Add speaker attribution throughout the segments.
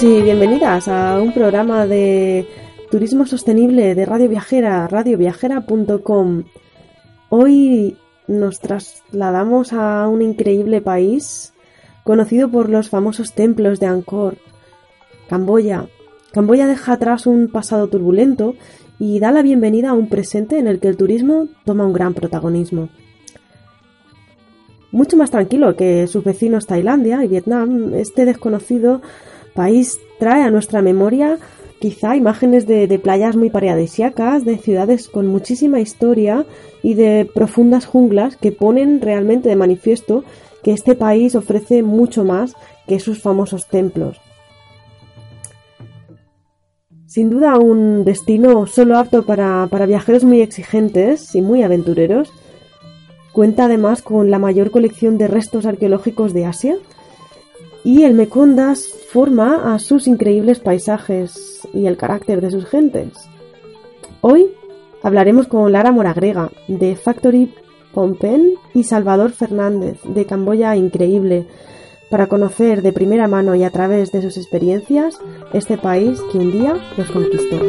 Speaker 1: Y bienvenidas a un programa de turismo sostenible de Radio Viajera, radioviajera.com. Hoy nos trasladamos a un increíble país conocido por los famosos templos de Angkor, Camboya. Camboya deja atrás un pasado turbulento y da la bienvenida a un presente en el que el turismo toma un gran protagonismo. Mucho más tranquilo que sus vecinos Tailandia y Vietnam, este desconocido país trae a nuestra memoria quizá imágenes de, playas muy paradisíacas, de ciudades con muchísima historia y de profundas junglas que ponen realmente de manifiesto que este país ofrece mucho más que sus famosos templos. Sin duda un destino solo apto para, para viajeros muy exigentes y muy aventureros, cuenta además con la mayor colección de restos arqueológicos de Asia, y el Mecondas forma a sus increíbles paisajes y el carácter de sus gentes. Hoy hablaremos con Lara Moragrega de Factory Pompen y Salvador Fernández de Camboya Increíble para conocer de primera mano y a través de sus experiencias este país que un día los conquistó.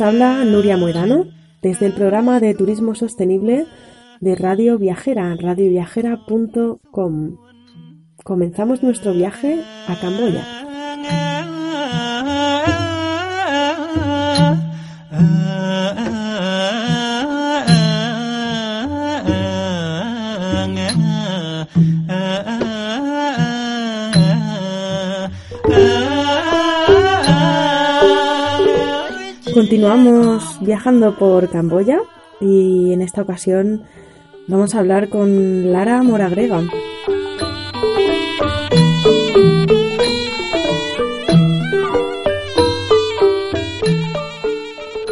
Speaker 1: Habla Nuria Muedano desde el programa de Turismo Sostenible de Radio Viajera, radioviajera.com. Comenzamos nuestro viaje a Camboya. Continuamos viajando por Camboya y en esta ocasión vamos a hablar con Lara Moragrega.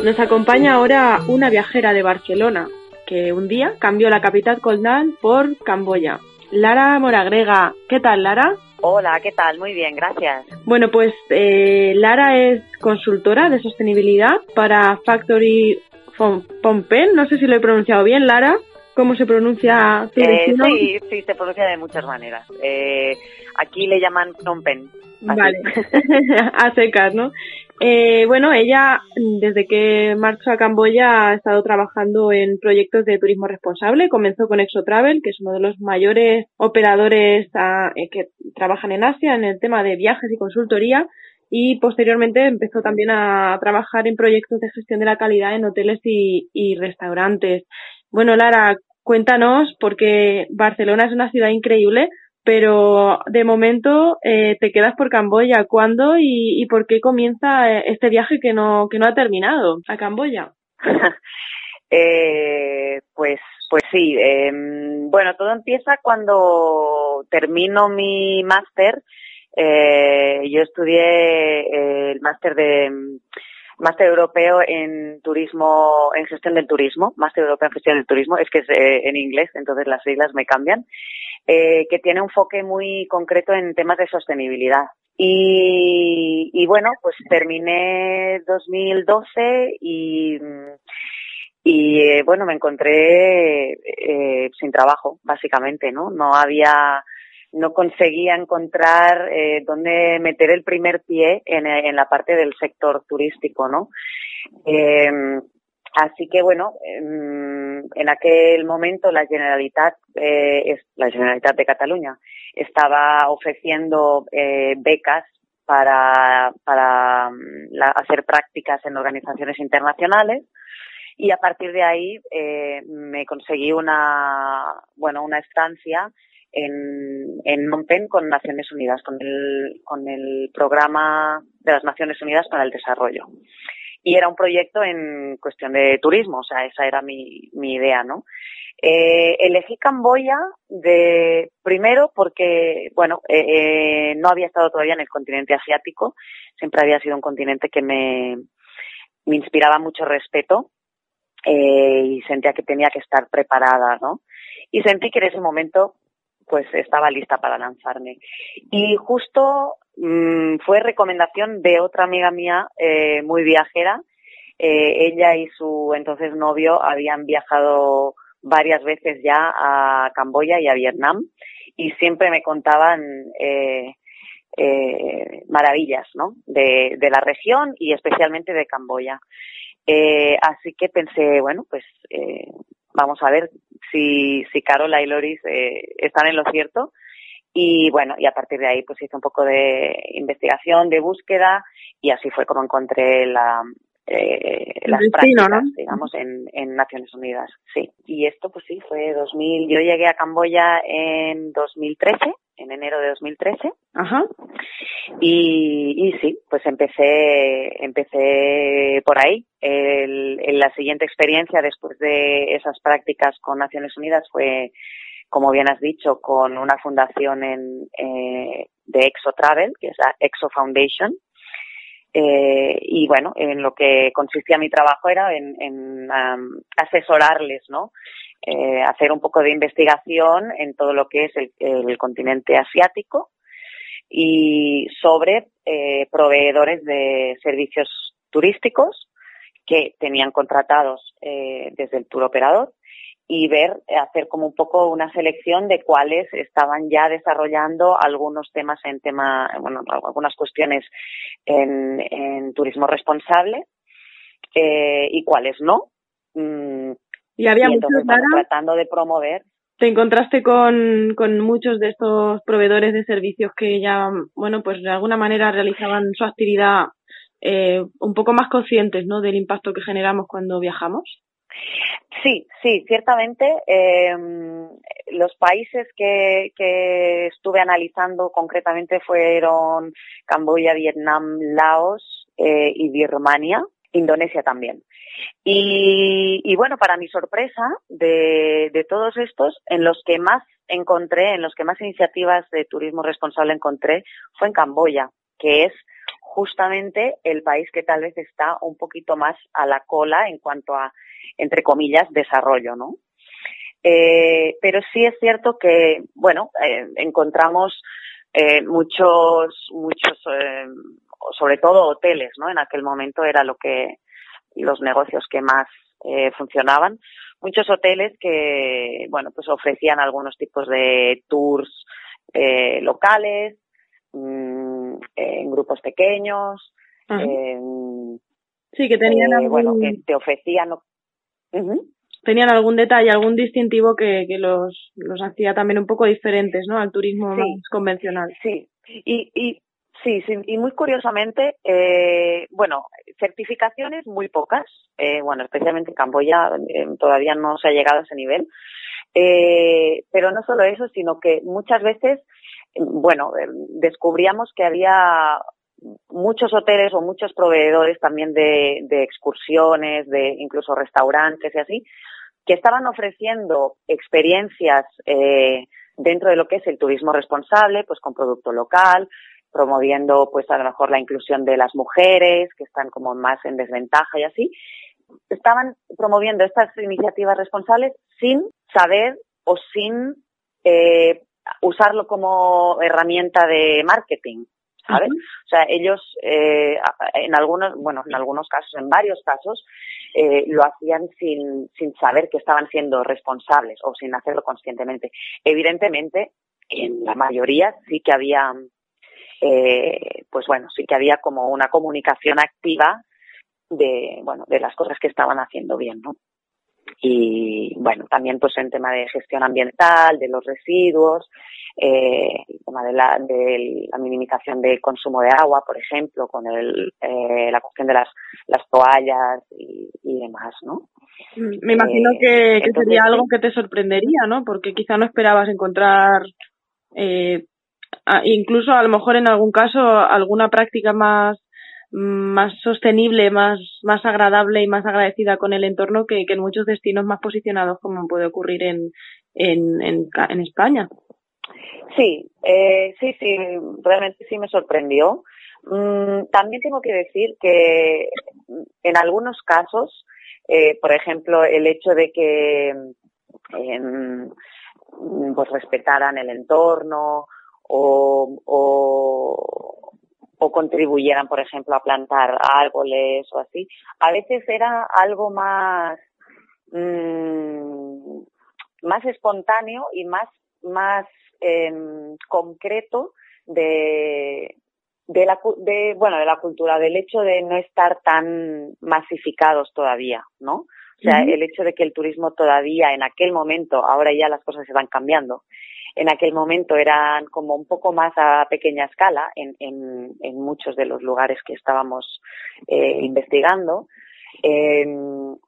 Speaker 1: Nos acompaña ahora una viajera de Barcelona que un día cambió la capital Koldan por Camboya. Lara Moragrega, ¿qué tal Lara?
Speaker 2: Hola, ¿qué tal? Muy bien, gracias.
Speaker 1: Bueno, pues eh, Lara es consultora de sostenibilidad para Factory Pompen. No sé si lo he pronunciado bien, Lara. ¿Cómo se pronuncia
Speaker 2: eh, sí, sí, se pronuncia de muchas maneras. Eh, aquí le llaman
Speaker 1: Vale, a secas, ¿no? Eh, bueno, ella desde que marchó a Camboya ha estado trabajando en proyectos de turismo responsable. Comenzó con Exotravel, que es uno de los mayores operadores ah, eh, que trabajan en Asia en el tema de viajes y consultoría. Y posteriormente empezó también a trabajar en proyectos de gestión de la calidad en hoteles y restaurantes. Bueno, Lara, cuéntanos, porque Barcelona es una ciudad increíble, pero de momento eh, te quedas por Camboya. ¿Cuándo y, por qué comienza eh, este viaje que no, que no ha terminado a Camboya?
Speaker 2: eh, pues, pues sí. Em, bueno, todo empieza cuando termino mi máster. Eh, yo estudié el máster de máster europeo en turismo, en gestión del turismo, máster europeo en gestión del turismo, es que es en inglés, entonces las siglas me cambian eh, que tiene un enfoque muy concreto en temas de sostenibilidad. Y, bueno, pues terminé 2012 y, y eh, bueno, me encontré eh, sin trabajo, básicamente, ¿no? No había, no conseguía encontrar eh, dónde meter el primer pie en, la parte del sector turístico, ¿no? Así que bueno, em, en aquel momento la Generalitat, eh, la Generalitat de Cataluña estaba ofreciendo eh, becas para, para mm, hacer prácticas en organizaciones internacionales y a partir de ahí eh, me conseguí una bueno una estancia en, en Monpen con Naciones Unidas con el con el programa de las Naciones Unidas para el Desarrollo y era un proyecto en cuestión de turismo o sea esa era mi, mi idea no eh, elegí Camboya de primero porque bueno eh, eh, no había estado todavía en el continente asiático siempre había sido un continente que me me inspiraba mucho respeto eh, y sentía que tenía que estar preparada, ¿no? Y sentí que en ese momento pues estaba lista para lanzarme. Y justo mmm, fue recomendación de otra amiga mía eh, muy viajera. Eh, ella y su entonces novio habían viajado varias veces ya a Camboya y a Vietnam y siempre me contaban eh, eh, maravillas ¿no? de, la región y especialmente de Camboya. Así que pensé, bueno, pues vamos a ver si, si Carola y Loris están en lo cierto. Y bueno, y a partir de ahí pues hice un poco de investigación, de búsqueda y así fue como encontré la, eh, las prácticas, ¿no? digamos, en, en Naciones Unidas. Sí. Y esto pues sí, fue 2000. Yo llegué a Camboya en 2013 en enero de 2013.
Speaker 3: Ajá.
Speaker 2: Y, y sí, pues empecé, empecé por ahí. El, el, la siguiente experiencia después de esas prácticas con Naciones Unidas fue, como bien has dicho, con una fundación en, eh, de Exo Travel, que es la Exo Foundation. Eh, y bueno, en lo que consistía mi trabajo era en, asesorarles, ¿no? eh, hacer un poco de investigación en todo lo que es el, continente asiático y sobre eh, proveedores de servicios turísticos que tenían contratados desde el tour operador y ver, hacer como un poco una selección de cuáles estaban ya desarrollando algunos temas en tema, bueno, algunas cuestiones en, en turismo responsable eh, y cuáles no. Mm,
Speaker 3: y había
Speaker 2: y entonces,
Speaker 3: muchos,
Speaker 2: bueno, tratando de promover.
Speaker 3: te encontraste con, con muchos de estos proveedores de servicios que ya, bueno, pues de alguna manera realizaban su actividad eh, un poco más conscientes, ¿no? Del impacto que generamos cuando viajamos.
Speaker 2: Sí, sí, ciertamente eh, los países que, que estuve analizando concretamente fueron Camboya, Vietnam, Laos eh, y Birmania, Indonesia también. Y, y bueno, para mi sorpresa, de, de todos estos, en los que más encontré, en los que más iniciativas de turismo responsable encontré, fue en Camboya, que es justamente el país que tal vez está un poquito más a la cola en cuanto a, entre comillas, desarrollo, ¿no? Eh, pero sí es cierto que, bueno, eh, encontramos eh, muchos, muchos, sobre todo hoteles, ¿no? En aquel momento era lo que, los negocios que más funcionaban. Muchos hoteles que, bueno, pues ofrecían algunos tipos de tours locales, mmm, en grupos pequeños. Eh,
Speaker 3: Sí, que tenían
Speaker 2: eh,
Speaker 3: algún,
Speaker 2: bueno, que te ofrecían.
Speaker 3: Tenían algún detalle, algún distintivo que, que los, los hacía también un poco diferentes, ¿no? Al turismo
Speaker 2: Sí.
Speaker 3: más convencional.
Speaker 2: Sí, y, y sí, sí, y muy curiosamente, eh, bueno, certificaciones muy pocas, eh, bueno, especialmente en Camboya eh, todavía no se ha llegado a ese nivel, eh, pero no solo eso, sino que muchas veces, bueno, eh, descubríamos que había muchos hoteles o muchos proveedores también de, excursiones, de incluso restaurantes y así, que estaban ofreciendo experiencias eh, dentro de lo que es el turismo responsable, pues con producto local, promoviendo pues a lo mejor la inclusión de las mujeres que están como más en desventaja y así. Estaban promoviendo estas iniciativas responsables sin saber o sin eh, usarlo como herramienta de marketing. ¿sabes? O sea, ellos eh, en algunos, bueno, en algunos casos, en varios casos, eh, lo hacían sin, sin saber que estaban siendo responsables o sin hacerlo conscientemente. Evidentemente, en la mayoría sí que había, eh, pues bueno, sí que había como una comunicación activa de, bueno, de las cosas que estaban haciendo bien, ¿no? Y bueno, también pues en tema de gestión ambiental, de los residuos, eh, el tema de la, de la minimización del consumo de agua, por ejemplo, con el, eh, la cuestión de las, las toallas y, y demás, ¿no?
Speaker 3: Me imagino que, que sería algo que te sorprendería, ¿no? Porque quizá no esperabas encontrar eh, incluso a lo mejor en algún caso alguna práctica más más sostenible, más, más agradable y más agradecida con el entorno que, que en muchos destinos más posicionados como puede ocurrir en, en, en, España.
Speaker 2: Sí, eh, sí, sí, realmente sí me sorprendió. Mm, también tengo que decir que en algunos casos, eh, por ejemplo, el hecho de que eh, pues respetaran el entorno o, o, o contribuyeran, por ejemplo, a plantar árboles o así. A veces era algo más, mmm, más espontáneo y más, más eh, concreto de, de la, de, bueno, de la cultura, del hecho de no estar tan masificados todavía, ¿no? O sea, el hecho de que el turismo todavía en aquel momento, ahora ya las cosas se van cambiando, en aquel momento eran como un poco más a pequeña escala en, en, en muchos de los lugares que estábamos eh, investigando, eh,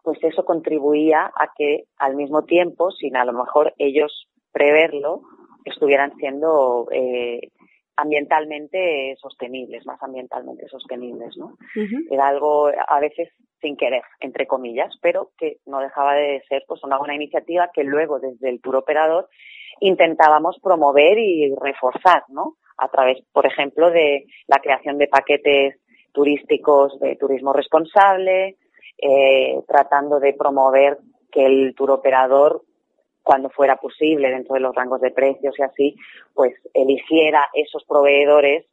Speaker 2: pues eso contribuía a que al mismo tiempo, sin a lo mejor ellos preverlo, estuvieran siendo eh, ambientalmente sostenibles, más ambientalmente sostenibles, ¿no? Era algo a veces sin querer, entre comillas, pero que no dejaba de ser pues una buena iniciativa que luego desde el tour operador intentábamos promover y reforzar, ¿no? A través, por ejemplo, de la creación de paquetes turísticos de turismo responsable, eh, tratando de promover que el tour operador, cuando fuera posible, dentro de los rangos de precios y así, pues eligiera esos proveedores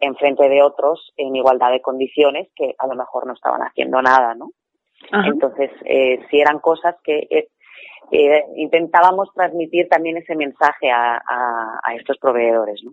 Speaker 2: en frente de otros en igualdad de condiciones que a lo mejor no estaban haciendo nada, ¿no? Entonces, eh, si eran cosas que eh, eh, intentábamos transmitir también ese mensaje a, a, a estos proveedores. ¿no?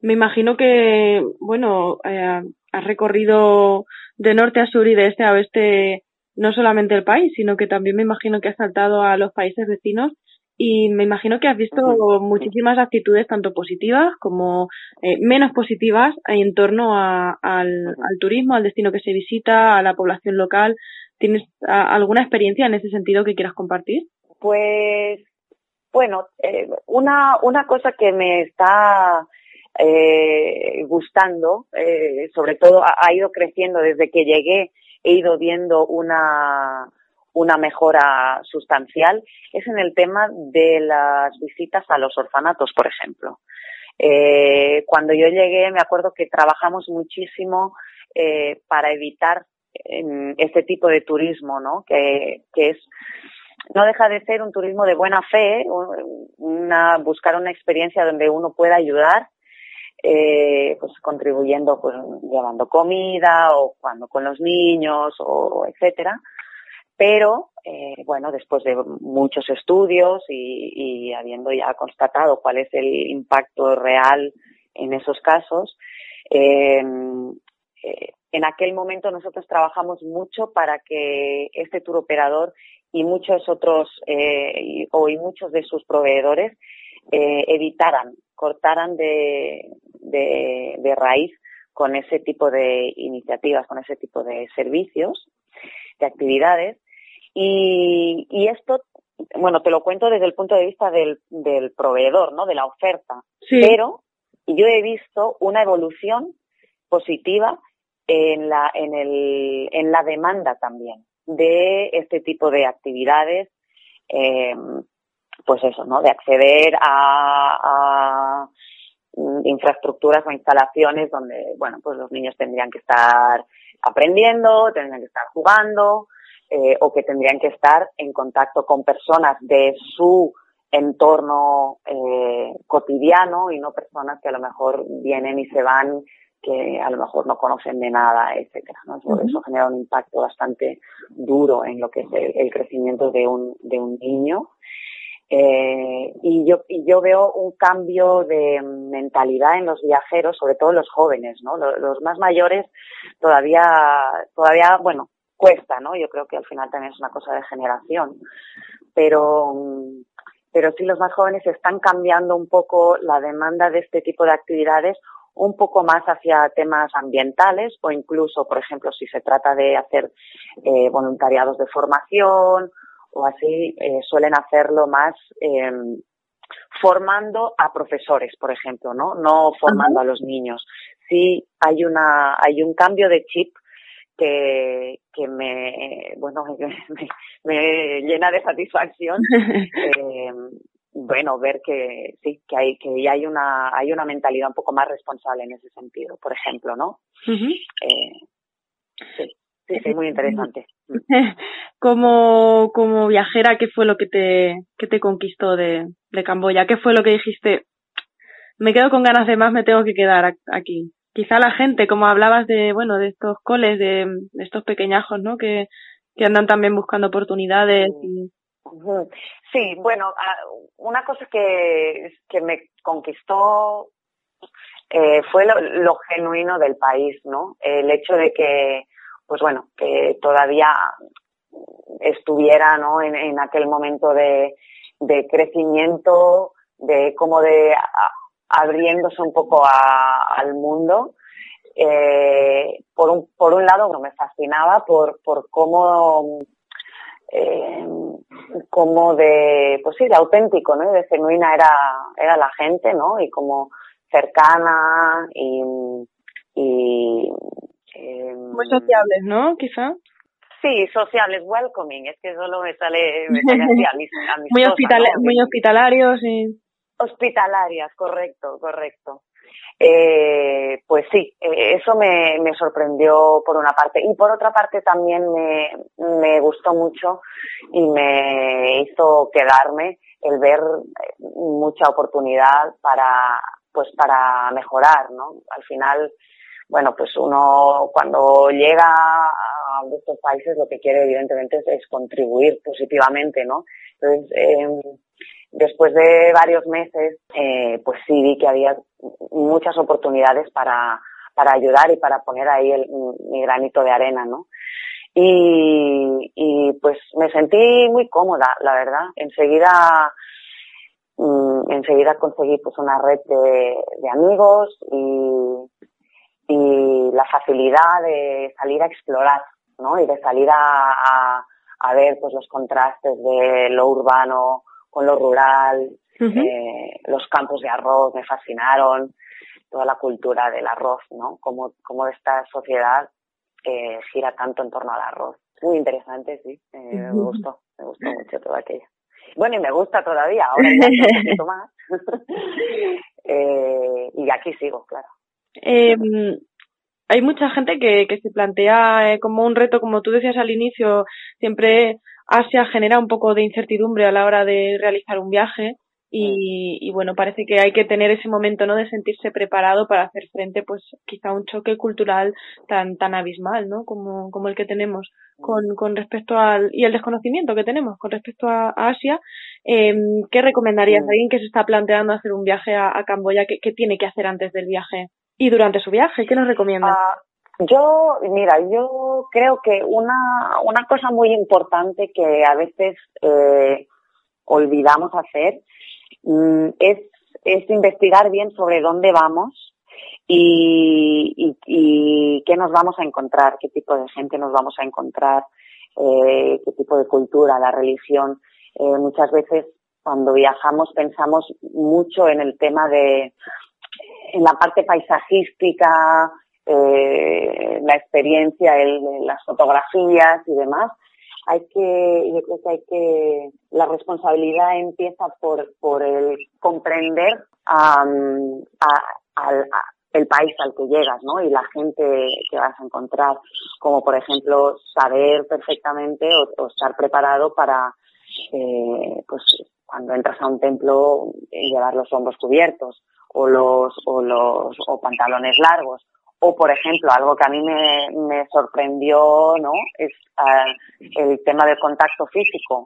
Speaker 3: Me imagino que, bueno, eh, has recorrido de norte a sur y de este a oeste no solamente el país, sino que también me imagino que has saltado a los países vecinos y me imagino que has visto muchísimas actitudes tanto positivas como eh, menos positivas en torno a, al, al, turismo, al destino que se visita, a la población local. ¿Tienes alguna experiencia en ese sentido que quieras compartir?
Speaker 2: Pues, bueno, eh, una, una cosa que me está eh, gustando, eh, sobre todo ha, ido creciendo desde que llegué, he ido viendo una, una mejora sustancial, es en el tema de las visitas a los orfanatos, por ejemplo. Eh, cuando yo llegué, me acuerdo que trabajamos muchísimo eh, para evitar eh, este tipo de turismo, ¿no? Que, que es no deja de ser un turismo de buena fe, buscar una experiencia donde uno pueda ayudar, eh, pues contribuyendo, pues llevando comida o jugando con los niños o etcétera. Pero, eh, bueno, después de muchos estudios y, habiendo ya constatado cuál es el impacto real en esos casos, eh, eh, en aquel momento nosotros trabajamos mucho para que este tour operador y muchos otros eh, y, o y muchos de sus proveedores eh, evitaran, cortaran de, de, de raíz con ese tipo de iniciativas, con ese tipo de servicios, de actividades. Y, y esto, bueno, te lo cuento desde el punto de vista del, del proveedor, ¿no? De la oferta.
Speaker 3: Sí.
Speaker 2: Pero yo he visto una evolución positiva en la, en el, en la demanda también de este tipo de actividades, eh, pues eso, ¿no? De acceder a, a infraestructuras o instalaciones donde, bueno, pues los niños tendrían que estar aprendiendo, tendrían que estar jugando, eh, o que tendrían que estar en contacto con personas de su entorno eh, cotidiano y no personas que a lo mejor vienen y se van que a lo mejor no conocen de nada, etcétera. ¿no? Eso, uh -huh. eso genera un impacto bastante duro en lo que es el, el crecimiento de un, de un niño. Eh, y yo, y yo veo un cambio de mentalidad en los viajeros, sobre todo los jóvenes, ¿no? Los, los más mayores todavía, todavía, bueno, cuesta, ¿no? Yo creo que al final también es una cosa de generación. Pero, pero sí los más jóvenes están cambiando un poco la demanda de este tipo de actividades un poco más hacia temas ambientales o incluso, por ejemplo, si se trata de hacer eh, voluntariados de formación o así, eh, suelen hacerlo más eh, formando a profesores, por ejemplo, ¿no? No formando a los niños. Sí hay una, hay un cambio de chip que, que me, bueno, me, me llena de satisfacción. bueno, ver que sí, que hay, que ya hay una, hay una mentalidad un poco más responsable en ese sentido, por ejemplo, ¿no? eh, sí, sí, sí, muy interesante.
Speaker 3: como, como viajera, ¿qué fue lo que te, que te conquistó de, de Camboya? ¿Qué fue lo que dijiste? Me quedo con ganas de más, me tengo que quedar aquí. Quizá la gente, como hablabas de, bueno, de estos coles, de, de estos pequeñajos, ¿no? Que, que andan también buscando oportunidades y
Speaker 2: Sí, bueno, una cosa que, que me conquistó eh, fue lo, genuino del país, ¿no? El hecho de que, pues bueno, que todavía estuviera, ¿no? En, en aquel momento de, de crecimiento, de como de abriéndose un poco al mundo. Eh, por un por un lado, me fascinaba por por cómo eh, como de, pues sí, de auténtico, ¿no? De genuina era, era la gente, ¿no? Y como cercana y, y
Speaker 3: eh, muy sociables, ¿no? Quizá.
Speaker 2: Sí, sociables, welcoming, es que solo me sale, me sale así amistosa,
Speaker 3: muy, hospital ¿no? muy hospitalarios y...
Speaker 2: Hospitalarias, correcto, correcto. Eh, pues sí, eh, eso me, sorprendió por una parte. Y por otra parte también me, me gustó mucho y me hizo quedarme el ver eh, mucha oportunidad para, pues para mejorar, ¿no? Al final, bueno, pues uno cuando llega a estos países lo que quiere evidentemente es, es contribuir positivamente, ¿no? Entonces, eh, después de varios meses, eh, pues sí vi que había muchas oportunidades para, para ayudar y para poner ahí el, mi granito de arena, ¿no? Y, pues me sentí muy cómoda, la verdad. Enseguida, mm, enseguida conseguí pues una red de, de amigos y, y la facilidad de salir a explorar, ¿no? Y de salir a, a, a ver pues los contrastes de lo urbano con lo rural, uh -huh. eh, los campos de arroz me fascinaron, toda la cultura del arroz, ¿no? Como, como esta sociedad eh, gira tanto en torno al arroz. Muy interesante, sí, eh, uh -huh. me gustó, me gustó mucho todo aquello. Bueno, y me gusta todavía, ahora ya un poquito más. eh, y aquí sigo, claro.
Speaker 3: Eh, hay mucha gente que, que se plantea eh, como un reto, como tú decías al inicio, siempre Asia genera un poco de incertidumbre a la hora de realizar un viaje y, y, bueno, parece que hay que tener ese momento, ¿no? De sentirse preparado para hacer frente, pues, quizá a un choque cultural tan, tan abismal, ¿no? Como, como el que tenemos con, con respecto al, y el desconocimiento que tenemos con respecto a, a Asia. Eh, ¿Qué recomendarías a alguien que se está planteando hacer un viaje a, a Camboya? ¿qué, ¿Qué tiene que hacer antes del viaje y durante su viaje? ¿Qué nos recomiendas?
Speaker 2: Uh, yo, mira, yo creo que una, una cosa muy importante que a veces eh, olvidamos hacer Mm, es, es investigar bien sobre dónde vamos y, qué nos vamos a encontrar, qué tipo de gente nos vamos a encontrar, eh, qué tipo de cultura, la religión. Eh, muchas veces cuando viajamos pensamos mucho en el tema de, en la parte paisajística, eh, la experiencia, el, las fotografías y demás, hay que, yo creo que hay que, la responsabilidad empieza por, por el comprender al, el país al que llegas, ¿no? Y la gente que vas a encontrar, como por ejemplo saber perfectamente o, o estar preparado para, eh, pues cuando entras a un templo llevar los hombros cubiertos o los o los o pantalones largos. O por ejemplo algo que a mí me, me sorprendió no es uh, el tema del contacto físico.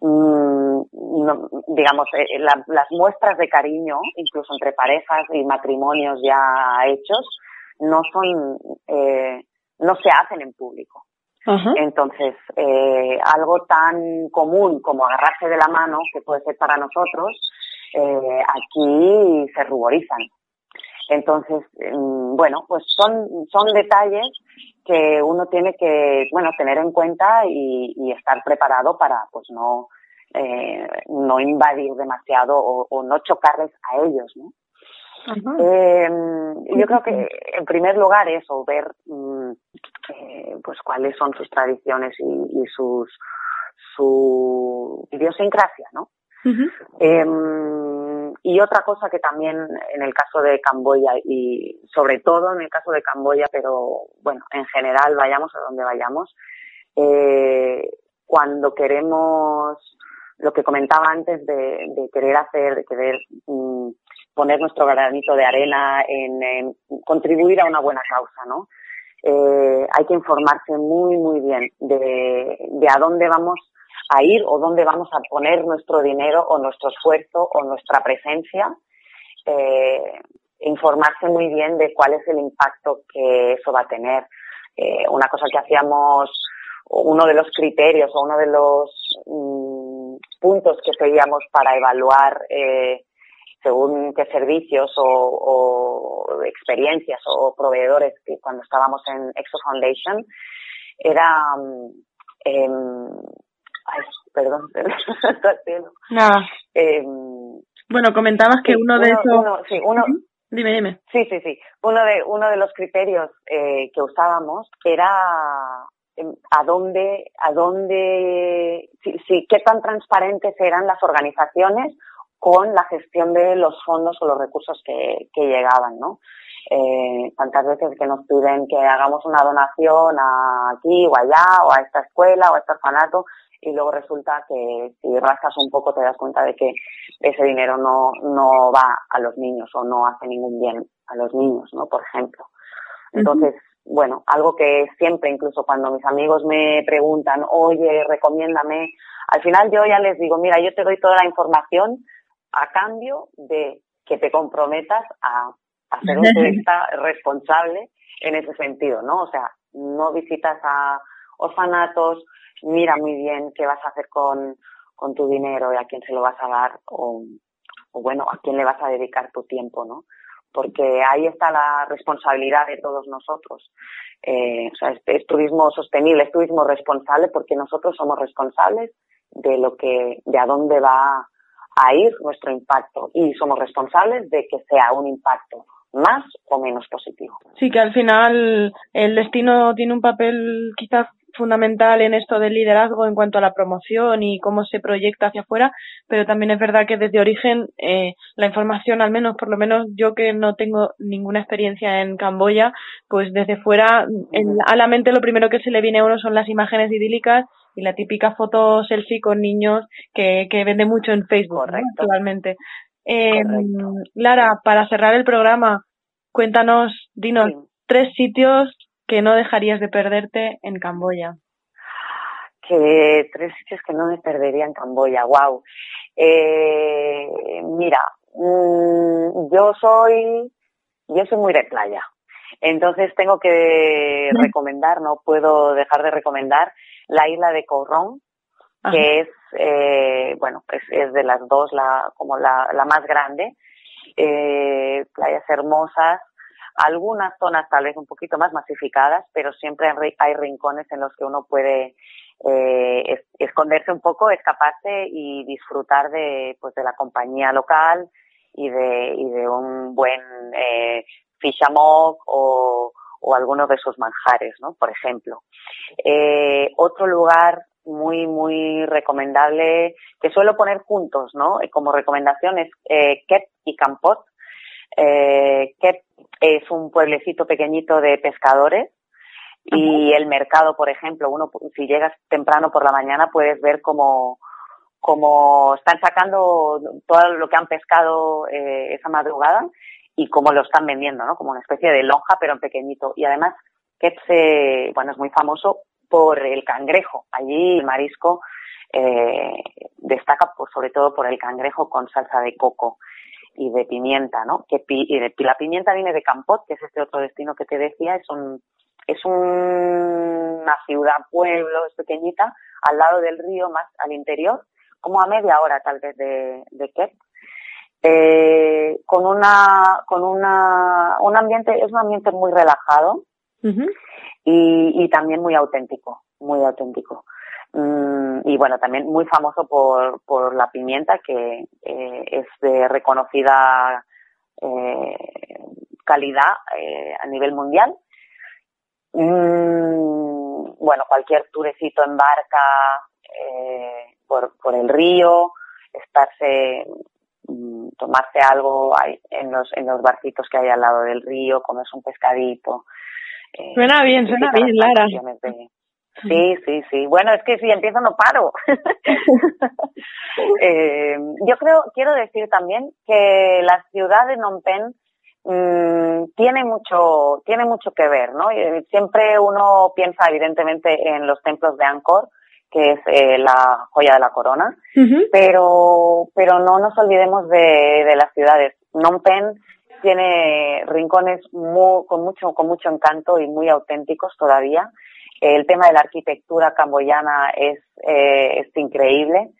Speaker 2: Mm, no, digamos eh, la, las muestras de cariño incluso entre parejas y matrimonios ya hechos no son eh, no se hacen en público. Entonces, eh, algo tan común como agarrarse de la mano, que puede ser para nosotros, eh, aquí se ruborizan. Entonces, mm, bueno, pues son, son detalles que uno tiene que, bueno, tener en cuenta y, y estar preparado para, pues no, eh, no invadir demasiado o, o, no chocarles a ellos, ¿no? Eh, yo creo que en primer lugar eso, ver mm, eh, pues cuáles son sus tradiciones y, y sus su idiosincrasia, ¿no? Eh, y otra cosa que también en el caso de Camboya y sobre todo en el caso de Camboya, pero bueno, en general vayamos a donde vayamos, eh, cuando queremos lo que comentaba antes de, querer hacer, de querer mm, poner nuestro granito de arena en, en, contribuir a una buena causa, ¿no? Eh, hay que informarse muy, muy bien de, de a dónde vamos a ir o dónde vamos a poner nuestro dinero o nuestro esfuerzo o nuestra presencia, eh, informarse muy bien de cuál es el impacto que eso va a tener. Eh, una cosa que hacíamos, uno de los criterios o uno de los mmm, puntos que seguíamos para evaluar eh, según qué servicios o, o, experiencias o proveedores que cuando estábamos en Exo Foundation era eh, Ay, perdón, perdón.
Speaker 3: Nada.
Speaker 2: Eh,
Speaker 3: bueno, comentabas que
Speaker 2: sí,
Speaker 3: uno, de esos...
Speaker 2: Uno, sí, uno...
Speaker 3: Dime, dime.
Speaker 2: Sí, sí, sí. Uno de, uno de los criterios eh, que usábamos era a dónde, a dónde, sí, sí, qué tan transparentes eran las organizaciones con la gestión de los fondos o los recursos que, que llegaban, ¿no? Eh, tantas veces que nos piden que hagamos una donación a aquí o allá, o a esta escuela o a este orfanato, y luego resulta que si rascas un poco te das cuenta de que ese dinero no, no va a los niños o no hace ningún bien a los niños, ¿no? Por ejemplo. Entonces, uh -huh. bueno, algo que siempre, incluso cuando mis amigos me preguntan, oye, recomiéndame, al final yo ya les digo, mira, yo te doy toda la información a cambio de que te comprometas a, ser un turista responsable en ese sentido, ¿no? O sea, no visitas a orfanatos, mira muy bien qué vas a hacer con, con tu dinero y a quién se lo vas a dar o, o bueno, a quién le vas a dedicar tu tiempo, ¿no? Porque ahí está la responsabilidad de todos nosotros. Eh, o sea, es, turismo sostenible, es turismo responsable porque nosotros somos responsables de lo que, de a dónde va a ir nuestro impacto y somos responsables de que sea un impacto más o menos positivo.
Speaker 3: Sí, que al final el destino tiene un papel quizás fundamental en esto del liderazgo en cuanto a la promoción y cómo se proyecta hacia afuera, pero también es verdad que desde origen eh, la información, al menos por lo menos yo que no tengo ninguna experiencia en Camboya, pues desde fuera en, a la mente lo primero que se le viene a uno son las imágenes idílicas y la típica foto selfie con niños que, que vende mucho en Facebook actualmente. Eh, Lara, para cerrar el programa, cuéntanos, dinos sí. tres sitios que no dejarías de perderte en Camboya?
Speaker 2: Que tres sitios que no me perdería en Camboya, wow. Eh, mira, mmm, yo soy, yo soy muy de playa. Entonces tengo que ¿Mm? recomendar, no puedo dejar de recomendar la isla de Corrón, que es, eh, bueno, es, es, de las dos la, como la, la más grande. Eh, playas hermosas, algunas zonas tal vez un poquito más masificadas, pero siempre hay rincones en los que uno puede eh, esconderse un poco, escaparse y disfrutar de, pues, de la compañía local y de, y de un buen eh, fish amok o, o algunos de sus manjares, ¿no? Por ejemplo. Eh, otro lugar muy, muy recomendable que suelo poner juntos, ¿no? Como recomendación es eh, Kep y Campot, eh, que es un pueblecito pequeñito de pescadores y el mercado, por ejemplo, uno si llegas temprano por la mañana puedes ver cómo como están sacando todo lo que han pescado eh, esa madrugada y cómo lo están vendiendo, ¿no? Como una especie de lonja, pero en pequeñito. Y además, que se, bueno, es muy famoso por el cangrejo. Allí el marisco eh, destaca por, sobre todo por el cangrejo con salsa de coco y de pimienta, ¿no? Que pi, y de, la pimienta viene de Campot, que es este otro destino que te decía, es un Es una ciudad-pueblo, es pequeñita, al lado del río, más al interior, como a media hora tal vez de, de Kep. Eh, con una, con una, un ambiente, es un ambiente muy relajado y, y también muy auténtico, muy auténtico. Mm, y bueno, también muy famoso por, por la pimienta que eh, es de reconocida eh, calidad eh, a nivel mundial. Mm, bueno, cualquier turecito en barca eh, por, por el río, estarse, mm, tomarse algo en los, en los barcitos que hay al lado del río, comerse un pescadito.
Speaker 3: Eh, suena bien, suena bien, Lara.
Speaker 2: Sí, sí, sí. Bueno, es que si empiezo no paro. eh, yo creo, quiero decir también que la ciudad de Phnom Penh mmm, tiene mucho, tiene mucho que ver, ¿no? Siempre uno piensa evidentemente en los templos de Angkor, que es eh, la joya de la corona, pero, pero no nos olvidemos de, de las ciudades. Phnom Penh tiene rincones muy, con mucho, con mucho encanto y muy auténticos todavía el tema de la arquitectura camboyana es, eh, es increíble.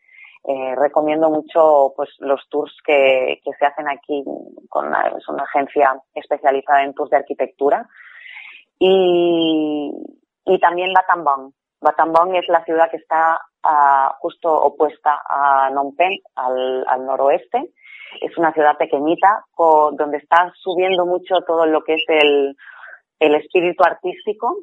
Speaker 2: Eh, recomiendo mucho pues los tours que, que se hacen aquí con una, es una agencia especializada en tours de arquitectura. Y, y también Battambang. Battambang es la ciudad que está uh, justo opuesta a Phnom Penh, al, al noroeste. Es una ciudad pequeñita con, donde está subiendo mucho todo lo que es el, el espíritu artístico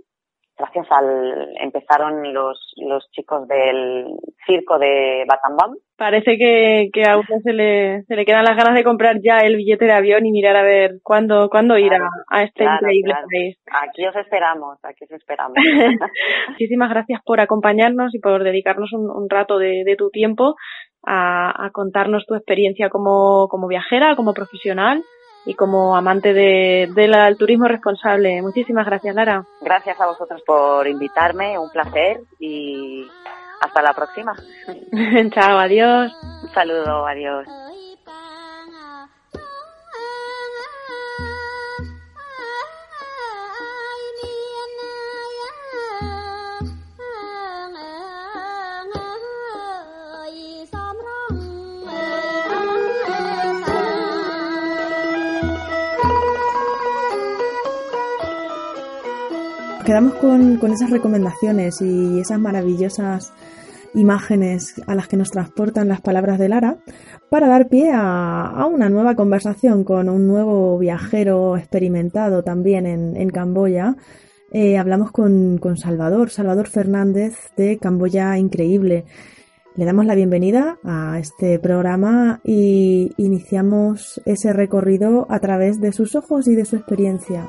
Speaker 2: gracias al empezaron los los chicos del circo de Batambam.
Speaker 3: Parece que, que a usted se le, se le quedan las ganas de comprar ya el billete de avión y mirar a ver cuándo, cuándo ir a, este increíble país.
Speaker 2: Aquí os esperamos, aquí os esperamos.
Speaker 3: Muchísimas gracias por acompañarnos y por dedicarnos un, un rato de, de, tu tiempo a, a contarnos tu experiencia como, como viajera, como profesional y como amante de, del turismo responsable. Muchísimas gracias, Lara.
Speaker 2: Gracias a vosotros por invitarme, un placer y hasta la próxima.
Speaker 3: Chao, adiós.
Speaker 2: Un saludo, adiós.
Speaker 4: Quedamos con, esas recomendaciones y esas maravillosas imágenes a las que nos transportan las palabras de Lara para dar pie a, una nueva conversación con un nuevo viajero experimentado también en, en Camboya. Eh, hablamos con, con Salvador, Salvador Fernández de Camboya Increíble. Le damos la bienvenida a este programa y iniciamos ese recorrido a través de sus ojos y de su experiencia.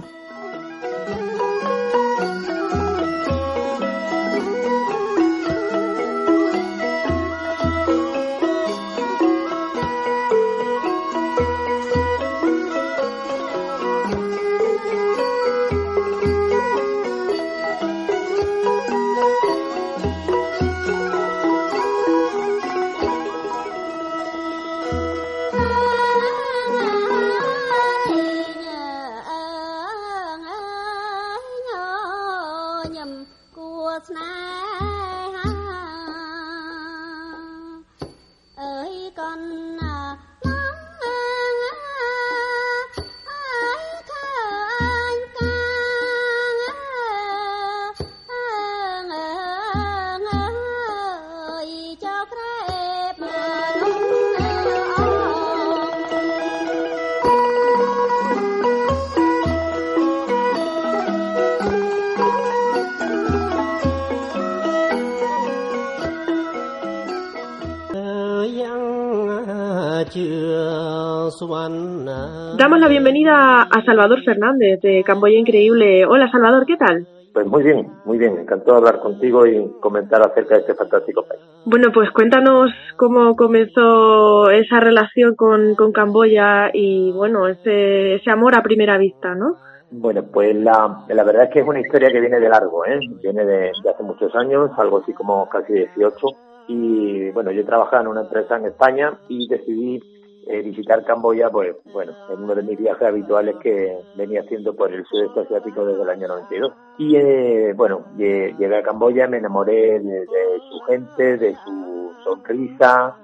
Speaker 3: Damos la bienvenida a Salvador Fernández de Camboya Increíble. Hola Salvador, ¿qué tal?
Speaker 5: Pues muy bien, muy bien. Encantado de hablar contigo y comentar acerca de este fantástico país.
Speaker 3: Bueno, pues cuéntanos cómo comenzó esa relación con, con Camboya y, bueno, ese, ese amor a primera vista, ¿no?
Speaker 5: Bueno, pues la, la verdad es que es una historia que viene de largo, ¿eh? Viene de, de hace muchos años, algo así como casi 18. Y bueno, yo trabajaba en una empresa en España y decidí visitar Camboya, pues bueno, en uno de mis viajes habituales que venía haciendo por el sudeste asiático desde el año 92. Y eh, bueno, llegué a Camboya, me enamoré de, su gente, de su sonrisa,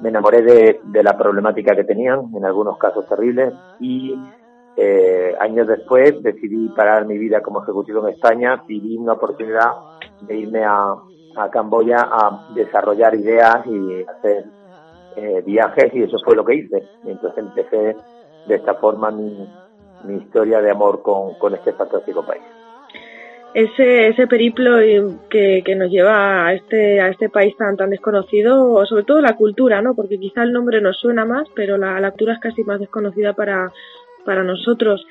Speaker 5: me enamoré de, la problemática que tenían, en algunos casos terribles, y eh, años después decidí parar mi vida como ejecutivo en España y vi una oportunidad de irme a, a Camboya a desarrollar ideas y hacer eh, viajes y eso fue lo que hice. entonces empecé de esta forma mi, historia de amor con, este fantástico país.
Speaker 3: Ese, ese periplo que, que nos lleva a este, a este país tan, tan desconocido, sobre todo la cultura, ¿no? Porque quizá el nombre nos suena más, pero la, la cultura es casi más desconocida para, para nosotros.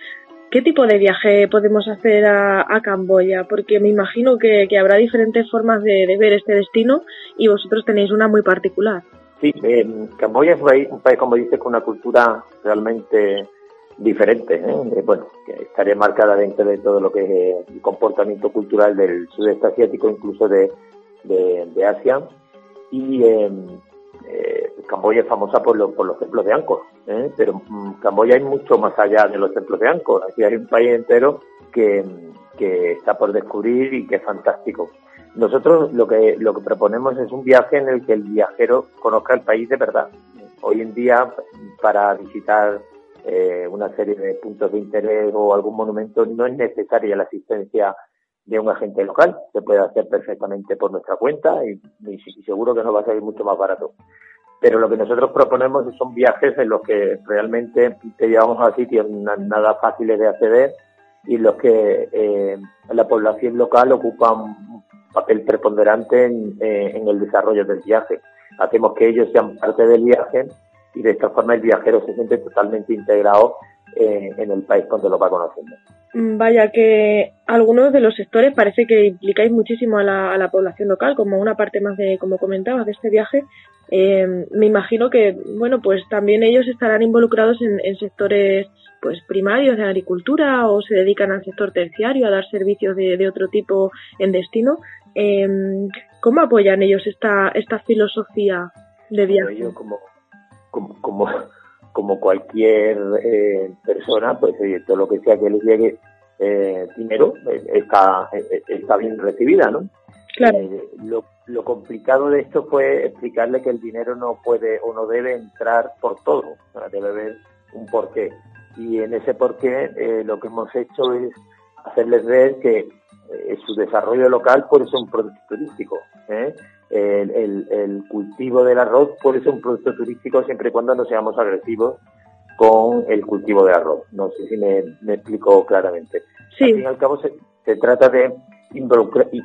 Speaker 3: ¿Qué tipo de viaje podemos hacer a, Camboya? Porque me imagino que, que habrá diferentes formas de, ver este destino y vosotros tenéis una muy particular.
Speaker 5: Sí, eh, Camboya es un país, como dices, con una cultura realmente diferente. ¿eh? Eh, bueno, que estaría marcada dentro de todo lo que es el comportamiento cultural del sudeste asiático, incluso de, de, Asia. Y em, eh, Camboya es famosa por, por los templos de Angkor, pero mm, Camboya hay mucho más allá de los templos de Angkor. Aquí hay un país entero que, que está por descubrir y que es fantástico. Nosotros lo que, lo que proponemos es un viaje en el que el viajero conozca el país de verdad. Hoy en día, para visitar eh, una serie de puntos de interés o algún monumento, no es necesaria la asistencia de un agente local. Se puede hacer perfectamente por nuestra cuenta y, seguro que nos va a salir mucho más barato. Pero lo que nosotros proponemos son viajes en los que realmente te llevamos a sitios nada fáciles de acceder y los que eh, la población local ocupa papel preponderante eh, en, el desarrollo del viaje. Hacemos que ellos sean parte del viaje y de esta forma el viajero se siente totalmente integrado eh, en el país cuando lo va conociendo.
Speaker 3: Mm, vaya que algunos de los sectores parece que implicáis muchísimo a la, población local como una parte más de, como comentabas, de este viaje. me imagino que, bueno, pues también ellos estarán involucrados en sectores pues primarios de agricultura o se dedican al sector terciario a dar servicios de, otro tipo en destino. Eh, ¿Cómo apoyan ellos esta, esta filosofía de viaje?
Speaker 5: como, como, como, cualquier eh, persona, pues todo lo que sea que les llegue eh, dinero eh, está, está bien recibida, ¿no?
Speaker 3: Claro.
Speaker 5: lo, lo complicado de esto fue explicarle que el dinero no puede o no debe entrar por todo, debe haber un porqué y en ese porqué eh, lo que hemos hecho es hacerles ver que eh, su desarrollo local puede ser un producto turístico. ¿eh? El, el, cultivo del arroz puede ser un producto turístico siempre y cuando no seamos agresivos con el cultivo de arroz. No sé si me, me explico claramente.
Speaker 3: Sí.
Speaker 5: Al fin y al cabo se, se trata de involucrar y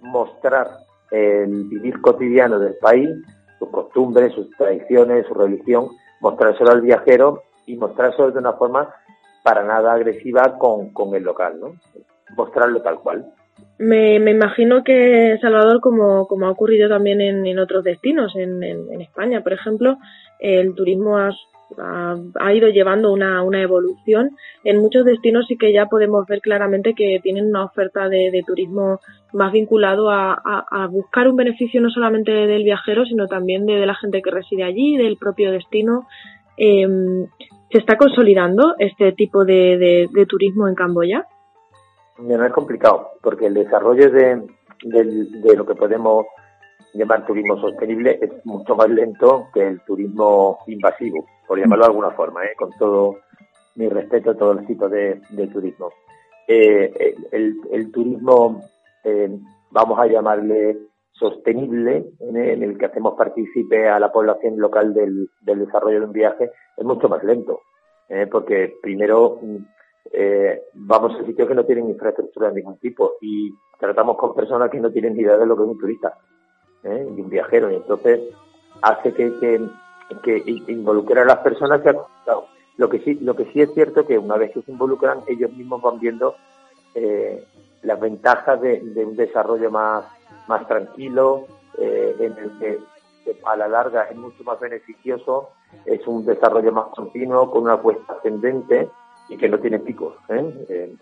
Speaker 5: mostrar el vivir cotidiano del país, sus costumbres, sus tradiciones, su religión, mostrárselo al viajero y mostrárselo de una forma para nada agresiva con, con el local, ¿no? Mostrarlo tal cual.
Speaker 3: Me, me imagino que Salvador, como, como ha ocurrido también en, en otros destinos, en, en, España, por ejemplo, el turismo ha, ha, ido llevando una, una, evolución. En muchos destinos sí que ya podemos ver claramente que tienen una oferta de, de turismo más vinculado a, a, buscar un beneficio no solamente del viajero, sino también de, de la gente que reside allí, del propio destino. Eh, ¿Se está consolidando este tipo de, de, turismo en Camboya?
Speaker 5: No es complicado, porque el desarrollo de, de, lo que podemos llamar turismo sostenible es mucho más lento que el turismo invasivo, por llamarlo de alguna forma, ¿eh? con todo mi respeto a todos los tipos de, turismo. Eh, el, el, turismo, eh, vamos a llamarle sostenible, en el que hacemos partícipe a la población local del, del desarrollo de un viaje, es mucho más lento, ¿eh? porque primero mm, eh, vamos a sitios que no tienen infraestructura de ningún tipo y tratamos con personas que no tienen ni idea de lo que es un turista ¿eh? y un viajero, y entonces hace que, que, que involucrar a las personas sea complicado. Lo que sí, lo que sí es cierto que una vez que se involucran, ellos mismos van viendo eh, las ventajas de, de, un desarrollo más, más tranquilo, eh, en el que a la larga es mucho más beneficioso, es un desarrollo más continuo, con una cuesta ascendente y que no tiene picos. ¿eh? Eh,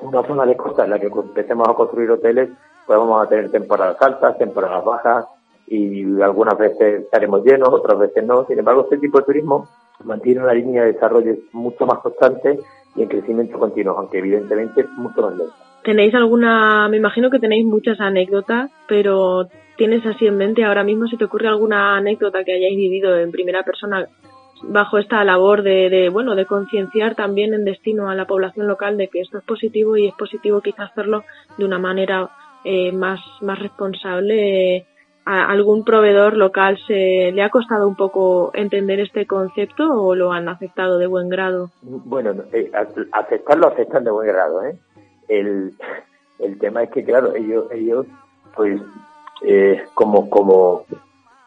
Speaker 5: una zona de costa en la que empecemos a construir hoteles, pues vamos a tener temporadas altas, temporadas bajas, y algunas veces estaremos llenos, otras veces no. Sin embargo, este tipo de turismo mantiene una línea de desarrollo mucho más constante y en crecimiento continuo, aunque evidentemente es mucho más lento.
Speaker 3: ¿Tenéis alguna, me imagino que tenéis muchas anécdotas, pero ¿tienes así en mente ahora mismo si te ocurre alguna anécdota que hayáis vivido en primera persona bajo esta labor de, de bueno, de concienciar también en destino a la población local de que esto es positivo y es positivo quizás hacerlo de una manera eh, más, más responsable? ¿A algún proveedor local se le ha costado un poco entender este concepto o lo han aceptado de buen grado?
Speaker 5: Bueno, eh, aceptarlo aceptan de buen grado, ¿eh? El, el tema es que, claro, ellos, ellos pues, eh, como, como,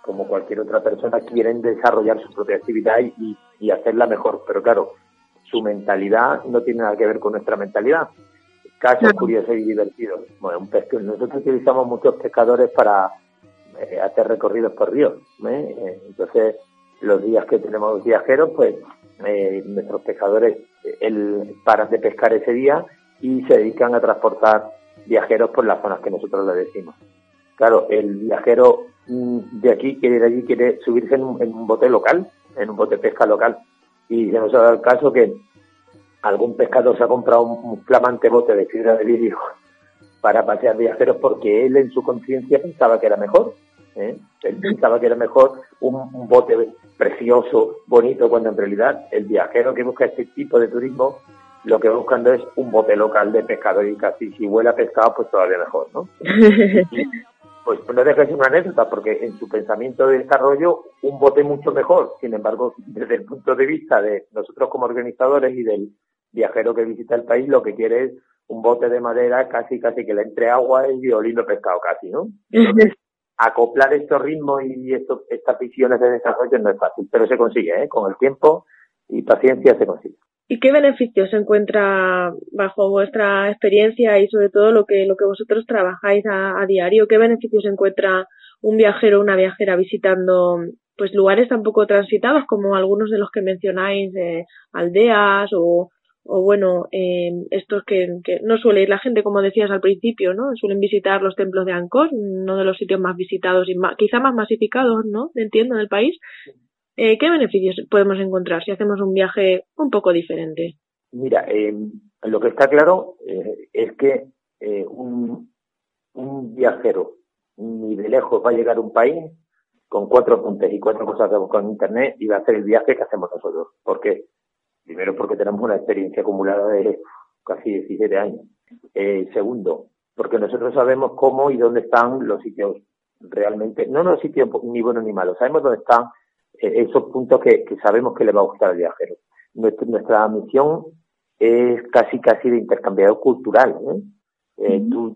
Speaker 5: como cualquier otra persona, quieren desarrollar su propia actividad y, y hacerla mejor. Pero claro, su mentalidad no tiene nada que ver con nuestra mentalidad. Casos curiosos y divertidos. Bueno, un pesque, nosotros utilizamos muchos pescadores para eh, hacer recorridos por ríos. ¿eh? ¿eh? Entonces, los días que tenemos viajeros, pues eh, nuestros pescadores el, paran de pescar ese día y se dedican a transportar viajeros por las zonas que nosotros le decimos. Claro, el viajero mm, de aquí quiere ir allí, quiere subirse en un, bote local, en un bote pesca local. Y se nos ha dado el caso que algún pescador se ha comprado un, flamante bote de fibra de vidrio para pasear viajeros porque él en su conciencia pensaba que era mejor. ¿eh? Él pensaba que era mejor un, un, bote precioso, bonito, cuando en realidad el viajero que busca este tipo de turismo lo que va buscando es un bote local de pescado y casi si huele a pescado, pues todavía mejor, ¿no? pues no deja de ser una anécdota, porque en su pensamiento de desarrollo, un bote mucho mejor. Sin embargo, desde el punto de vista de nosotros como organizadores y del viajero que visita el país, lo que quiere es un bote de madera casi, casi que le entre agua y violín de pescado casi, ¿no? acoplar estos ritmos y estos, estas visiones de desarrollo no es fácil, pero se consigue, ¿eh? Con el tiempo y paciencia se consigue.
Speaker 3: ¿Y qué beneficios se encuentra bajo vuestra experiencia y sobre todo lo que, lo que vosotros trabajáis a, diario? ¿Qué beneficios encuentra un viajero o una viajera visitando pues lugares tan poco transitados como algunos de los que mencionáis, eh, aldeas o, o bueno, eh, estos que, que, no suele ir la gente, como decías al principio, ¿no? Suelen visitar los templos de Angkor, uno de los sitios más visitados y quizá más masificados, ¿no? Entiendo, del país. Eh, ¿Qué beneficios podemos encontrar si hacemos un viaje un poco diferente?
Speaker 5: Mira, eh, lo que está claro eh, es que eh, un, un, viajero ni de lejos va a llegar a un país con cuatro apuntes y cuatro cosas que buscar en Internet y va a hacer el viaje que hacemos nosotros. ¿Por qué? Primero porque tenemos una experiencia acumulada de casi 17 años. Eh, segundo, porque nosotros sabemos cómo y dónde están los sitios realmente, no los sitios ni buenos ni malos, sabemos dónde están esos puntos que, que, sabemos que le va a gustar al viajero. Nuestra, nuestra misión es casi casi de intercambiador cultural. ¿eh? Eh, tú,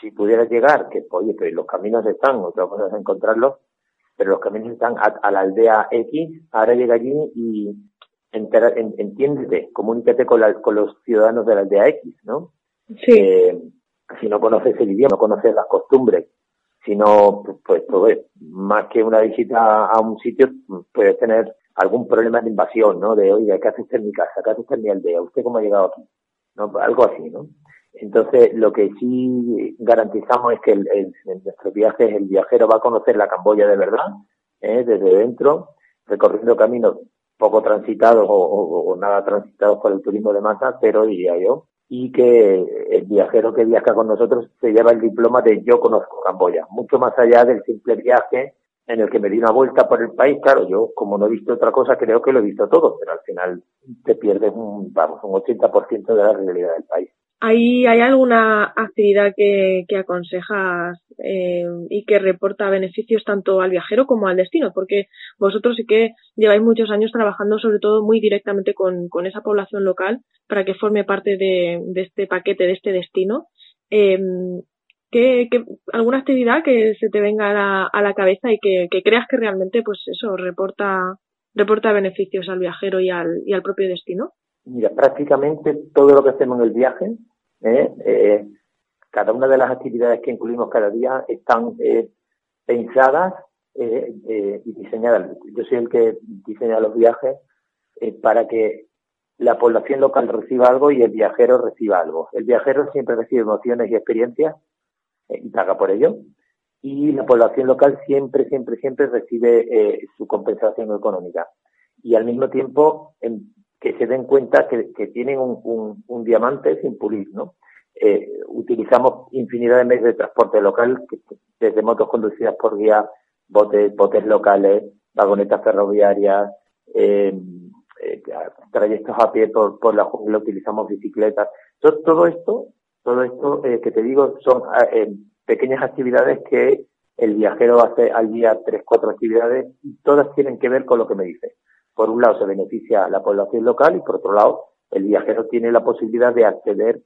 Speaker 5: si pudieras llegar, que oye, pues los caminos están, otra cosa es encontrarlos, pero los caminos están a, la aldea X, ahora llega allí y entera, en, entiéndete, comunícate con, la, con los ciudadanos de la aldea X, ¿no?
Speaker 3: Sí. Eh,
Speaker 5: si no conoces el idioma, no conoces las costumbres, sino pues, pues, más que una visita a un sitio puedes tener algún problema de invasión, ¿no? De, oiga, ¿qué hace usted en mi casa? ¿Qué hace usted en mi aldea? ¿Usted cómo ha llegado aquí? ¿No? Algo así, ¿no? Entonces, lo que sí garantizamos es que en nuestros viajes el viajero va a conocer la Camboya de verdad, ¿eh? desde dentro, recorriendo caminos poco transitados o, o, o, nada transitados por el turismo de masa, pero diría yo, y que el viajero que viaja con nosotros se lleva el diploma de yo conozco Camboya, mucho más allá del simple viaje en el que me di una vuelta por el país. Claro, yo como no he visto otra cosa, creo que lo he visto todo, pero al final te pierdes un, vamos, un 80% de la realidad del país.
Speaker 3: ¿Hay, ¿Hay alguna actividad que, que aconsejas eh, y que reporta beneficios tanto al viajero como al destino? Porque vosotros sí que lleváis muchos años trabajando sobre todo muy directamente con, con esa población local para que forme parte de, de este paquete, de este destino. Eh, ¿qué, alguna actividad que se te venga a la, a la cabeza y que, que, creas que realmente pues eso reporta, reporta beneficios al viajero y al, y al propio destino?
Speaker 5: Mira, prácticamente todo lo que hacemos en el viaje ¿eh? Eh, cada una de las actividades que incluimos cada día están eh, pensadas eh, y diseñadas. Yo soy el que diseña los viajes para que la población local reciba algo y el viajero reciba algo. El viajero siempre recibe emociones y experiencias y paga por ello. y la población local siempre, siempre, siempre recibe eh, su compensación económica. Y al mismo tiempo que se den cuenta que, tienen un, diamante sin pulir, ¿no? Eh, utilizamos infinidad de medios de transporte local, desde motos conducidas por guía, botes, botes locales, vagonetas ferroviarias, eh, eh, trayectos a pie por, por la jungla, utilizamos bicicletas. Todo, todo esto, todo esto que te digo son pequeñas actividades que el viajero hace al día tres, cuatro actividades y todas tienen que ver con lo que me dice. Por un lado se beneficia a la población local y por otro lado el viajero tiene la posibilidad de acceder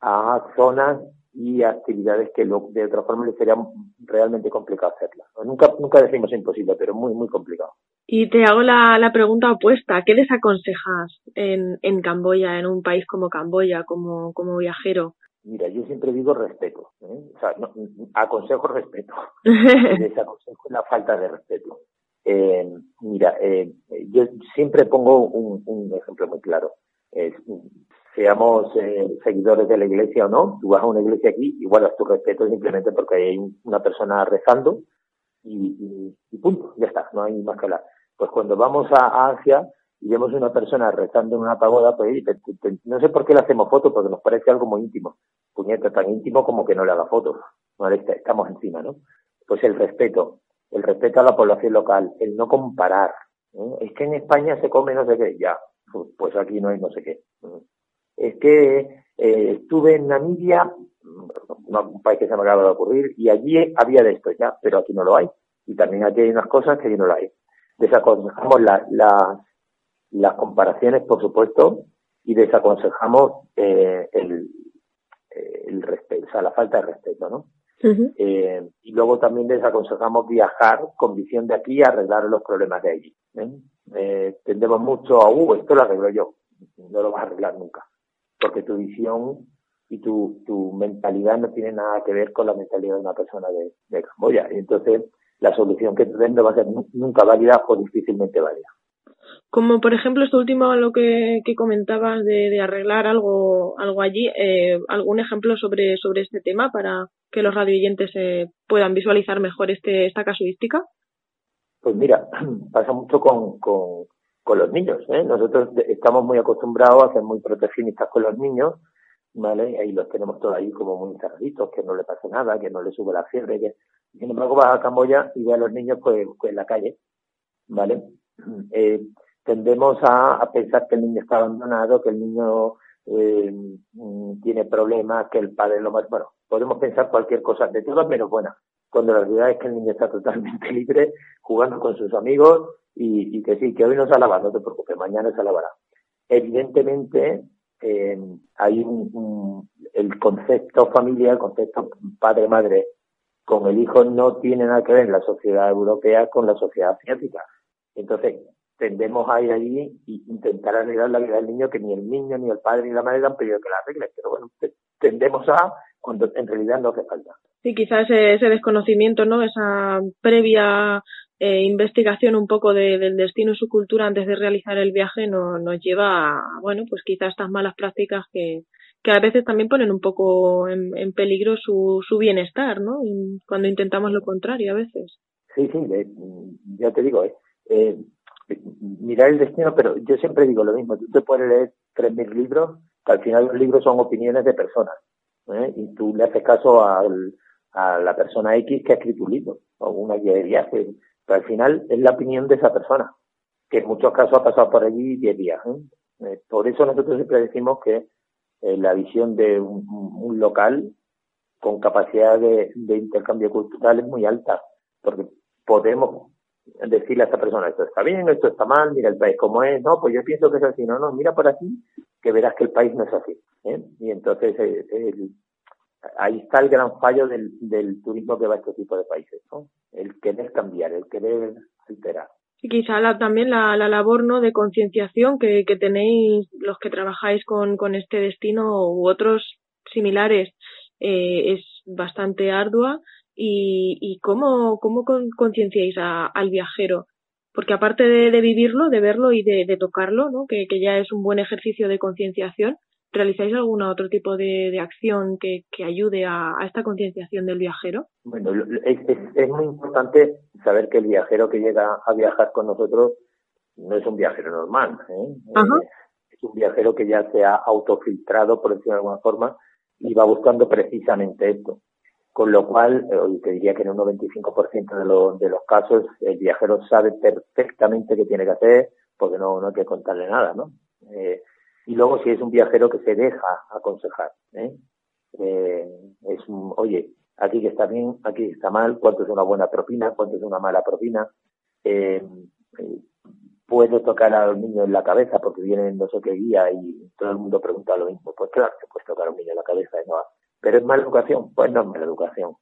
Speaker 5: a zonas y actividades que de otra forma le sería realmente complicado hacerlas. Nunca, nunca decimos imposible, pero muy, muy complicado.
Speaker 3: Y te hago la, la pregunta opuesta. ¿Qué les aconsejas en, en Camboya, en un país como Camboya, como, como viajero?
Speaker 5: Mira, yo siempre digo respeto. ¿eh? O sea, no, aconsejo respeto. Desaconsejo la falta de respeto. Eh, mira, eh, yo siempre pongo un, ejemplo muy claro. Eh, seamos seguidores de la iglesia o no, tú vas a una iglesia aquí y guardas tu respeto simplemente porque hay una persona rezando y, y, punto, ya está, no hay más que hablar. Pues cuando vamos a, Asia y vemos una persona rezando en una pagoda, pues no sé por qué le hacemos fotos, porque nos parece algo muy íntimo. Puñeta, tan íntimo como que no le haga fotos. No, estamos encima, ¿no? Pues el respeto, el respeto a la población local, el no comparar. Es que en España se come no sé qué, ya, pues aquí no hay no sé qué es que eh, estuve en Namibia, un país que se me acaba de ocurrir, y allí había de esto ya, pero aquí no lo hay. Y también aquí hay unas cosas que aquí no lo hay. Desaconsejamos las comparaciones, por supuesto, y desaconsejamos eh, el, el respeto, o sea, la falta de respeto, ¿no? Eh, y luego también desaconsejamos viajar con visión de aquí y arreglar los problemas de allí. ¿eh? Eh, tendemos mucho a, uh, esto lo arreglo yo. No lo vas a arreglar nunca porque tu visión y tu, tu mentalidad no tiene nada que ver con la mentalidad de una persona de, de Camboya. Y entonces la solución que te den no va a ser nunca válida o difícilmente válida.
Speaker 3: Como por ejemplo esto último lo que, comentabas de, arreglar algo algo allí, eh, algún ejemplo sobre sobre este tema para que los radioyentes eh, puedan visualizar mejor este esta casuística.
Speaker 5: Pues mira, pasa mucho con, con los niños. ¿eh? Nosotros estamos muy acostumbrados a ser muy proteccionistas con los niños, ¿vale? Ahí los tenemos todos ahí como muy encerraditos, que no le pasa nada, que no le sube la fiebre, que sin embargo vas a Camboya y ve a los niños pues, pues en la calle, ¿vale? Eh, tendemos a, pensar que el niño está abandonado, que el niño eh, tiene problemas, que el padre lo más, bueno, podemos pensar cualquier cosa, de todas menos buenas, cuando la realidad es que el niño está totalmente libre, jugando con sus amigos, y, que sí, que hoy no se alaba, no te preocupes, mañana se alabará. Evidentemente, eh, hay un, el concepto familia, el concepto padre-madre con el hijo no tiene nada que ver en la sociedad europea con la sociedad asiática. Entonces, tendemos a ir allí e intentar arreglar la vida del niño que ni el niño, ni el padre, ni la madre han pedido que la arregle. Pero bueno, tendemos a cuando en realidad no hace falta.
Speaker 3: Sí, quizás ese, ese desconocimiento, ¿no? Esa previa eh, investigación un poco de, del destino y su cultura antes de realizar el viaje no, nos lleva a, bueno, pues quizás estas malas prácticas que, que a veces también ponen un poco en, en peligro su, su bienestar, ¿no? Y cuando intentamos lo contrario a veces.
Speaker 5: Sí, sí, ya te digo, eh, eh, mirar el destino, pero yo siempre digo lo mismo, tú te puedes leer 3.000 libros, que al final los libros son opiniones de personas, ¿eh? y tú le haces caso al, a la persona X que ha escrito un libro, o una guía de viaje, al final es la opinión de esa persona, que en muchos casos ha pasado por allí 10 días. ¿eh? Eh, por eso nosotros siempre decimos que eh, la visión de un, un, local con capacidad de, de intercambio cultural es muy alta, porque podemos decirle a esa persona, esto está bien, esto está mal, mira el país como es, no, pues yo pienso que es así, no, no, mira por aquí, que verás que el país no es así. ¿eh? Y entonces eh, el, ahí está el gran fallo del, turismo que va a este tipo de países. El querer cambiar, el querer alterar.
Speaker 3: Y quizá la, también la, la labor ¿no? de concienciación que, que tenéis los que trabajáis con, con este destino u otros similares eh, es bastante ardua y, y cómo, cómo concienciáis al viajero porque aparte de, de, vivirlo, de verlo y de, de tocarlo, ¿no? que, que ya es un buen ejercicio de concienciación, ¿realizáis algún otro tipo de, acción que, ayude a, esta concienciación del viajero?
Speaker 5: Bueno, es, es, muy importante saber que el viajero que llega a viajar con nosotros no es un viajero normal. ¿eh? eh es un viajero que ya se ha autofiltrado, por decirlo de alguna forma, y va buscando precisamente esto. Con lo cual, eh, te diría que en un 95% de, los de los casos el viajero sabe perfectamente qué tiene que hacer, porque no, no hay que contarle nada, ¿no? Eh, y luego si es un viajero que se deja aconsejar, ¿eh? eh es un, oye, aquí que está bien, aquí está mal, cuánto es una buena propina, cuánto es una mala propina, eh, puedo tocar a los niños en la cabeza porque vienen no sé qué guía y todo el mundo pregunta lo mismo. Pues claro, que puedes tocar a un niño en la cabeza y no Pero es mala educación, pues no es mala educación.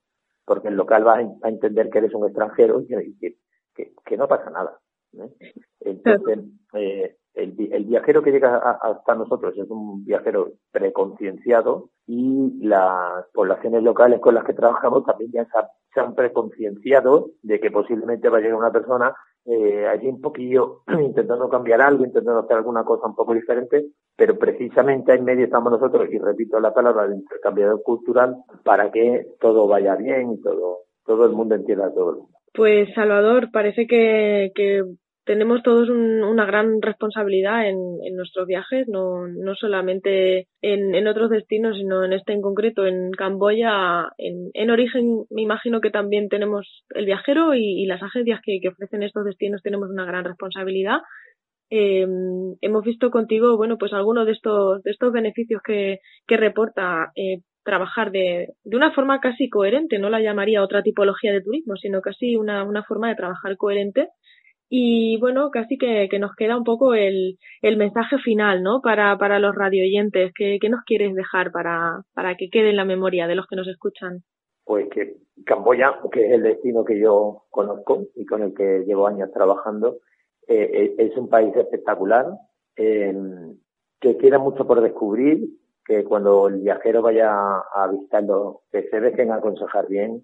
Speaker 5: Porque el local va a entender que eres un extranjero y que, que, que no pasa nada. ¿eh? Entonces, eh, el, el, viajero que llega hasta nosotros es un viajero preconcienciado y las poblaciones locales con las que trabajamos también ya se han preconcienciado de que posiblemente va a llegar una persona eh, allí un poquillo intentando cambiar algo, intentando hacer alguna cosa un poco diferente, pero precisamente en medio estamos nosotros, y repito la palabra, de intercambiador cultural, para que todo vaya bien y todo, todo el mundo entienda a todo el mundo.
Speaker 3: Pues Salvador, parece que, que tenemos todos una gran responsabilidad en, nuestros viajes, no, no solamente en, otros destinos, sino en este en concreto, en Camboya. En, origen, me imagino que también tenemos el viajero y, las agencias que, ofrecen estos destinos tenemos una gran responsabilidad. Em, hemos visto contigo, bueno, pues algunos de estos, de estos beneficios que, que reporta eh, trabajar de, de una forma casi coherente, no la llamaría otra tipología de turismo, sino casi una, una forma de trabajar coherente y bueno, casi que, que nos queda un poco el, el mensaje final, ¿no? Para, para los radioyentes. ¿Qué, ¿Qué nos quieres dejar para, para que quede en la memoria de los que nos escuchan?
Speaker 5: Pues que Camboya, que es el destino que yo conozco y con el que llevo años trabajando, eh, eh es un país espectacular, eh, que queda mucho por descubrir, que cuando el viajero vaya a visitarlo, que se dejen aconsejar bien,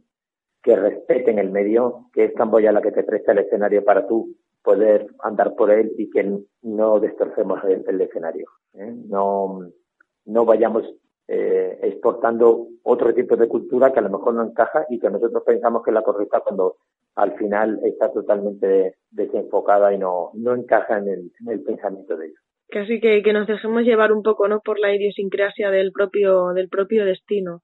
Speaker 5: que respeten el medio, que es Camboya la que te presta el escenario para tú poder andar por él y que no destrocemos el, escenario. ¿eh? No, no vayamos eh, exportando otro tipo de cultura que a lo mejor no encaja y que nosotros pensamos que es la correcta cuando al final está totalmente desenfocada y no, no encaja en el, en el pensamiento de ellos.
Speaker 3: Casi que, que nos dejemos llevar un poco no por la idiosincrasia del propio, del propio destino.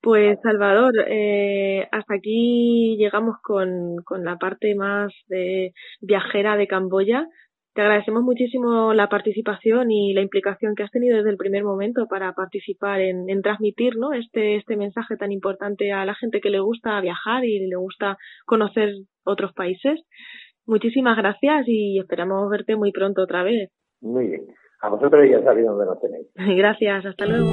Speaker 3: Pues Salvador, eh, hasta aquí llegamos con, con la parte más de viajera de Camboya. Te agradecemos muchísimo la participación y la implicación que has tenido desde el primer momento para participar en, en transmitir ¿no? este, este mensaje tan importante a la gente que le gusta viajar y le gusta conocer otros países. Muchísimas gracias y esperamos verte muy pronto otra vez.
Speaker 5: Muy bien. A vosotros ya sabéis dónde nos tenéis.
Speaker 3: Gracias, hasta luego.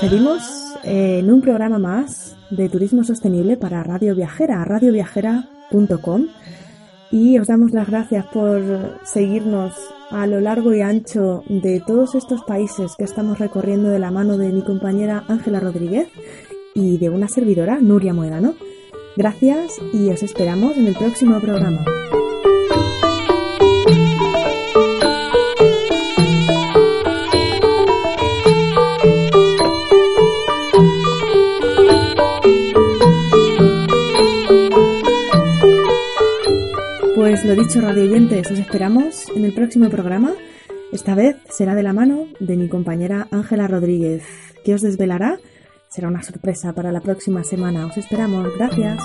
Speaker 4: despedimos en un programa más de turismo sostenible para Radio Viajera, radioviajera.com y os damos las gracias por seguirnos a lo largo y ancho de todos estos países que estamos recorriendo de la mano de mi compañera Ángela Rodríguez y de una servidora, Nuria Moedano. Gracias y os esperamos en el próximo programa. Pues lo dicho, radio oyentes, os esperamos en el próximo programa. Esta vez será de la mano de mi compañera Ángela Rodríguez, que os desvelará. Será una sorpresa para la próxima semana. Os esperamos. Gracias.